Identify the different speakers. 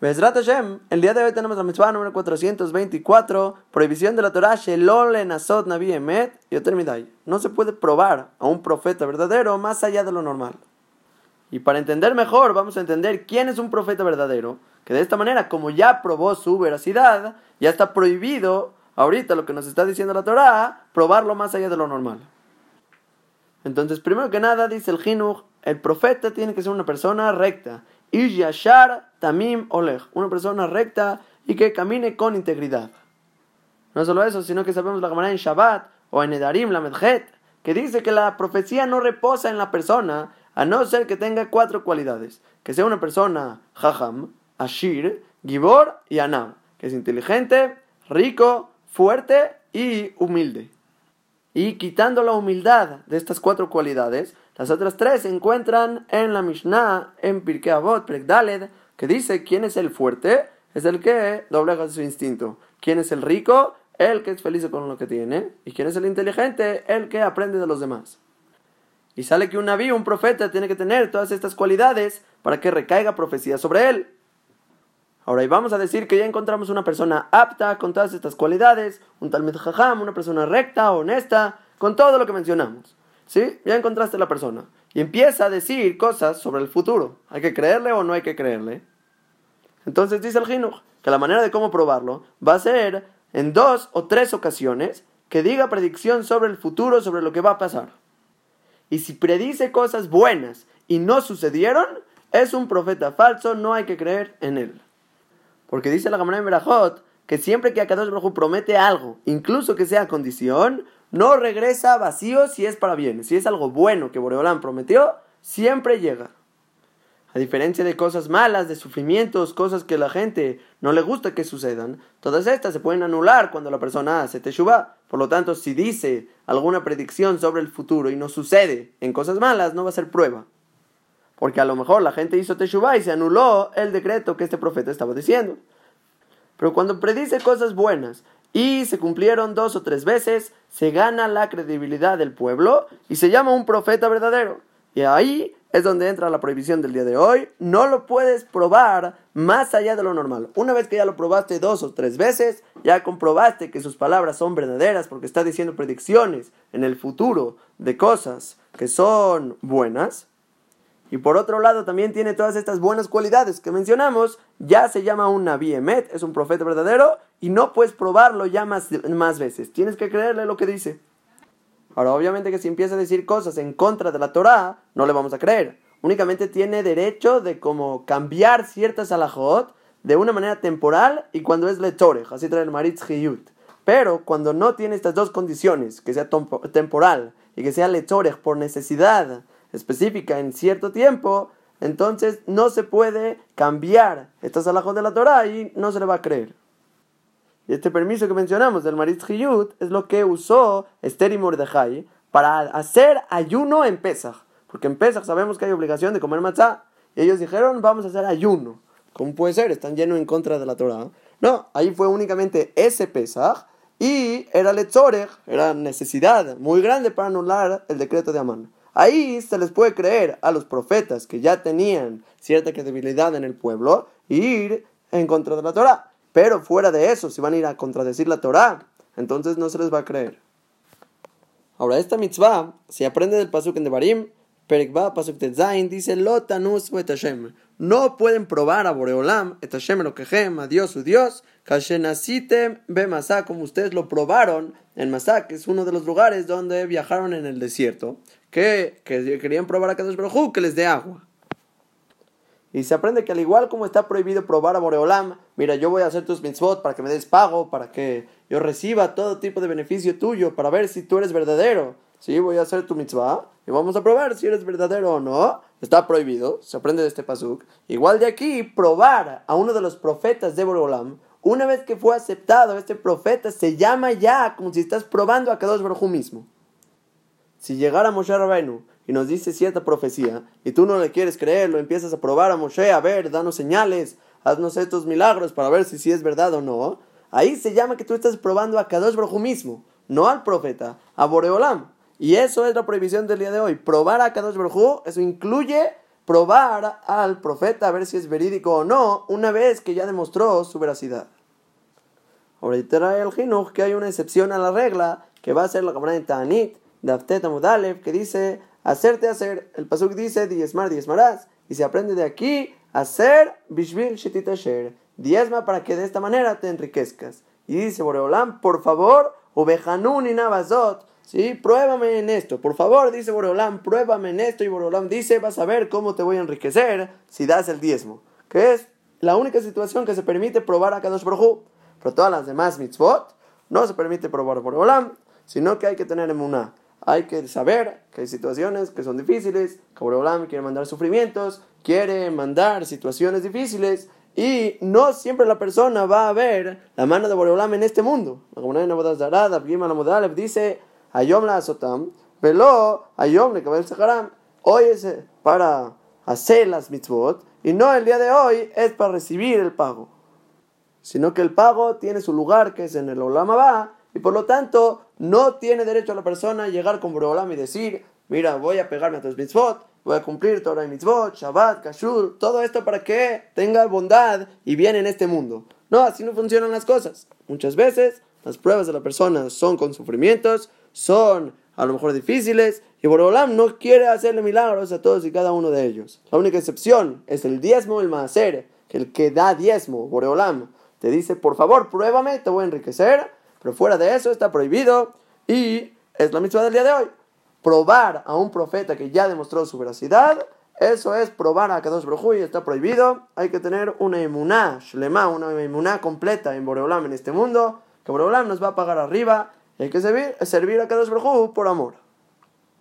Speaker 1: Bezrat Hashem, el día de hoy tenemos la mitzvah número 424, prohibición de la Torah, Shelole Nasot Nabi Emet, y No se puede probar a un profeta verdadero más allá de lo normal. Y para entender mejor, vamos a entender quién es un profeta verdadero, que de esta manera, como ya probó su veracidad, ya está prohibido, ahorita lo que nos está diciendo la Torah, probarlo más allá de lo normal. Entonces, primero que nada, dice el Jinuch, el profeta tiene que ser una persona recta. Y Yashar Tamim Oleg, una persona recta y que camine con integridad. No solo eso, sino que sabemos la Gemara en Shabbat o en Edarim, la Medjet, que dice que la profecía no reposa en la persona a no ser que tenga cuatro cualidades: que sea una persona Jajam, Ashir, Gibor y Anam, que es inteligente, rico, fuerte y humilde. Y quitando la humildad de estas cuatro cualidades, las otras tres se encuentran en la Mishnah, en Pirkei Avot, Daled, que dice quién es el fuerte, es el que doblega su instinto. ¿Quién es el rico? El que es feliz con lo que tiene. ¿Y quién es el inteligente? El que aprende de los demás. Y sale que un naví, un profeta, tiene que tener todas estas cualidades para que recaiga profecía sobre él. Ahora, y vamos a decir que ya encontramos una persona apta con todas estas cualidades, un tal jajam, una persona recta, honesta, con todo lo que mencionamos. ¿Sí? Ya encontraste la persona. Y empieza a decir cosas sobre el futuro. ¿Hay que creerle o no hay que creerle? Entonces dice el Jinuj que la manera de cómo probarlo va a ser en dos o tres ocasiones que diga predicción sobre el futuro, sobre lo que va a pasar. Y si predice cosas buenas y no sucedieron, es un profeta falso, no hay que creer en él. Porque dice la Gamara en Berajot que siempre que Akadosh Baruj promete algo, incluso que sea condición, no regresa vacío si es para bien. Si es algo bueno que Boreolán prometió, siempre llega. A diferencia de cosas malas, de sufrimientos, cosas que la gente no le gusta que sucedan, todas estas se pueden anular cuando la persona hace teshuva. Por lo tanto, si dice alguna predicción sobre el futuro y no sucede en cosas malas, no va a ser prueba. Porque a lo mejor la gente hizo teshuva y se anuló el decreto que este profeta estaba diciendo. Pero cuando predice cosas buenas y se cumplieron dos o tres veces, se gana la credibilidad del pueblo y se llama un profeta verdadero. Y ahí es donde entra la prohibición del día de hoy. No lo puedes probar más allá de lo normal. Una vez que ya lo probaste dos o tres veces, ya comprobaste que sus palabras son verdaderas porque está diciendo predicciones en el futuro de cosas que son buenas. Y por otro lado también tiene todas estas buenas cualidades que mencionamos. Ya se llama un Nabi Emet, es un profeta verdadero y no puedes probarlo ya más, más veces. Tienes que creerle lo que dice. Ahora, obviamente que si empieza a decir cosas en contra de la Torah, no le vamos a creer. Únicamente tiene derecho de como cambiar ciertas alajot de una manera temporal y cuando es letorej, así trae el maritz hiyut. Pero cuando no tiene estas dos condiciones, que sea temporal y que sea letorej por necesidad específica en cierto tiempo, entonces no se puede cambiar estas alajot de la Torah y no se le va a creer. Y este permiso que mencionamos del Marit Hiyut es lo que usó Esther y Mordejai para hacer ayuno en Pesach. Porque en Pesach sabemos que hay obligación de comer matzah. Y ellos dijeron, vamos a hacer ayuno. ¿Cómo puede ser? Están llenos en contra de la Torah. No, ahí fue únicamente ese Pesach. Y era letzorech, era necesidad muy grande para anular el decreto de Amán. Ahí se les puede creer a los profetas que ya tenían cierta credibilidad en el pueblo ir en contra de la Torah. Pero fuera de eso, si van a ir a contradecir la Torah, entonces no se les va a creer. Ahora, esta mitzvah se aprende del pasuk en Devarim, Perekba, pasuk Tetzain, dice, Lotanus. No pueden probar a Boreolam, et Hashem a Dios su Dios, Kashenasitem be Masá, como ustedes lo probaron en Masá, que es uno de los lugares donde viajaron en el desierto, que, que querían probar a Kadosh Baruj que les dé agua. Y se aprende que al igual como está prohibido probar a Boreolam, mira, yo voy a hacer tus mitzvot para que me des pago, para que yo reciba todo tipo de beneficio tuyo, para ver si tú eres verdadero. Sí, voy a hacer tu mitzvah y vamos a probar si eres verdadero o no. Está prohibido, se aprende de este pasuk. Igual de aquí, probar a uno de los profetas de Boreolam, una vez que fue aceptado este profeta, se llama ya como si estás probando a Kadosh Baruj mismo. Si llegara Moshe Rabbeinu y nos dice cierta profecía y tú no le quieres creer, lo empiezas a probar a Moshe, a ver, danos señales, haznos estos milagros para ver si, si es verdad o no, ahí se llama que tú estás probando a Kadosh Baruj mismo, no al profeta, a Boreolam. Y eso es la prohibición del día de hoy. Probar a Kadosh Baruj eso incluye probar al profeta a ver si es verídico o no, una vez que ya demostró su veracidad. Ahorita el Jinuj que hay una excepción a la regla, que va a ser la cámara de Ta'anit, de Mudalev, que dice hacerte hacer. El pasuk dice diezmar, diezmarás. Y se aprende de aquí hacer bishvil shetitasher. Diezma para que de esta manera te enriquezcas. Y dice Boreolam, por favor, ovejanun y navazot. ¿Sí? Pruébame en esto. Por favor, dice Boreolam, pruébame en esto. Y Boreolam dice, vas a ver cómo te voy a enriquecer si das el diezmo. Que es la única situación que se permite probar a Kadosh Baruj Pero todas las demás mitzvot no se permite probar a Boreolam, sino que hay que tener emuná hay que saber que hay situaciones que son difíciles, que Boreolam quiere mandar sufrimientos, quiere mandar situaciones difíciles, y no siempre la persona va a ver la mano de Boreolam en este mundo. La comunidad de Nabodas Darad, dice, Ayom la azotam, velo, Ayom le kabel saharam. Hoy es eh, para hacer las mitzvot, y no el día de hoy es para recibir el pago. Sino que el pago tiene su lugar, que es en el Olam y por lo tanto no tiene derecho a la persona a llegar con Boreolam y decir, mira, voy a pegarme a tus mitzvot, voy a cumplir Torah y mitzvot, Shabbat, Kashur, todo esto para que tenga bondad y bien en este mundo. No, así no funcionan las cosas. Muchas veces las pruebas de la persona son con sufrimientos, son a lo mejor difíciles, y Boreolam no quiere hacerle milagros a todos y cada uno de ellos. La única excepción es el diezmo, el maaser, que el que da diezmo, Boreolam, te dice, por favor, pruébame, te voy a enriquecer, pero fuera de eso está prohibido y es la misma del día de hoy. Probar a un profeta que ya demostró su veracidad, eso es probar a Kadosh Baruj y está prohibido. Hay que tener una emuná, shlema, una emuná completa en Boreolam en este mundo, que Boreolam nos va a pagar arriba hay que servir, servir a Kadosh Baruj por amor.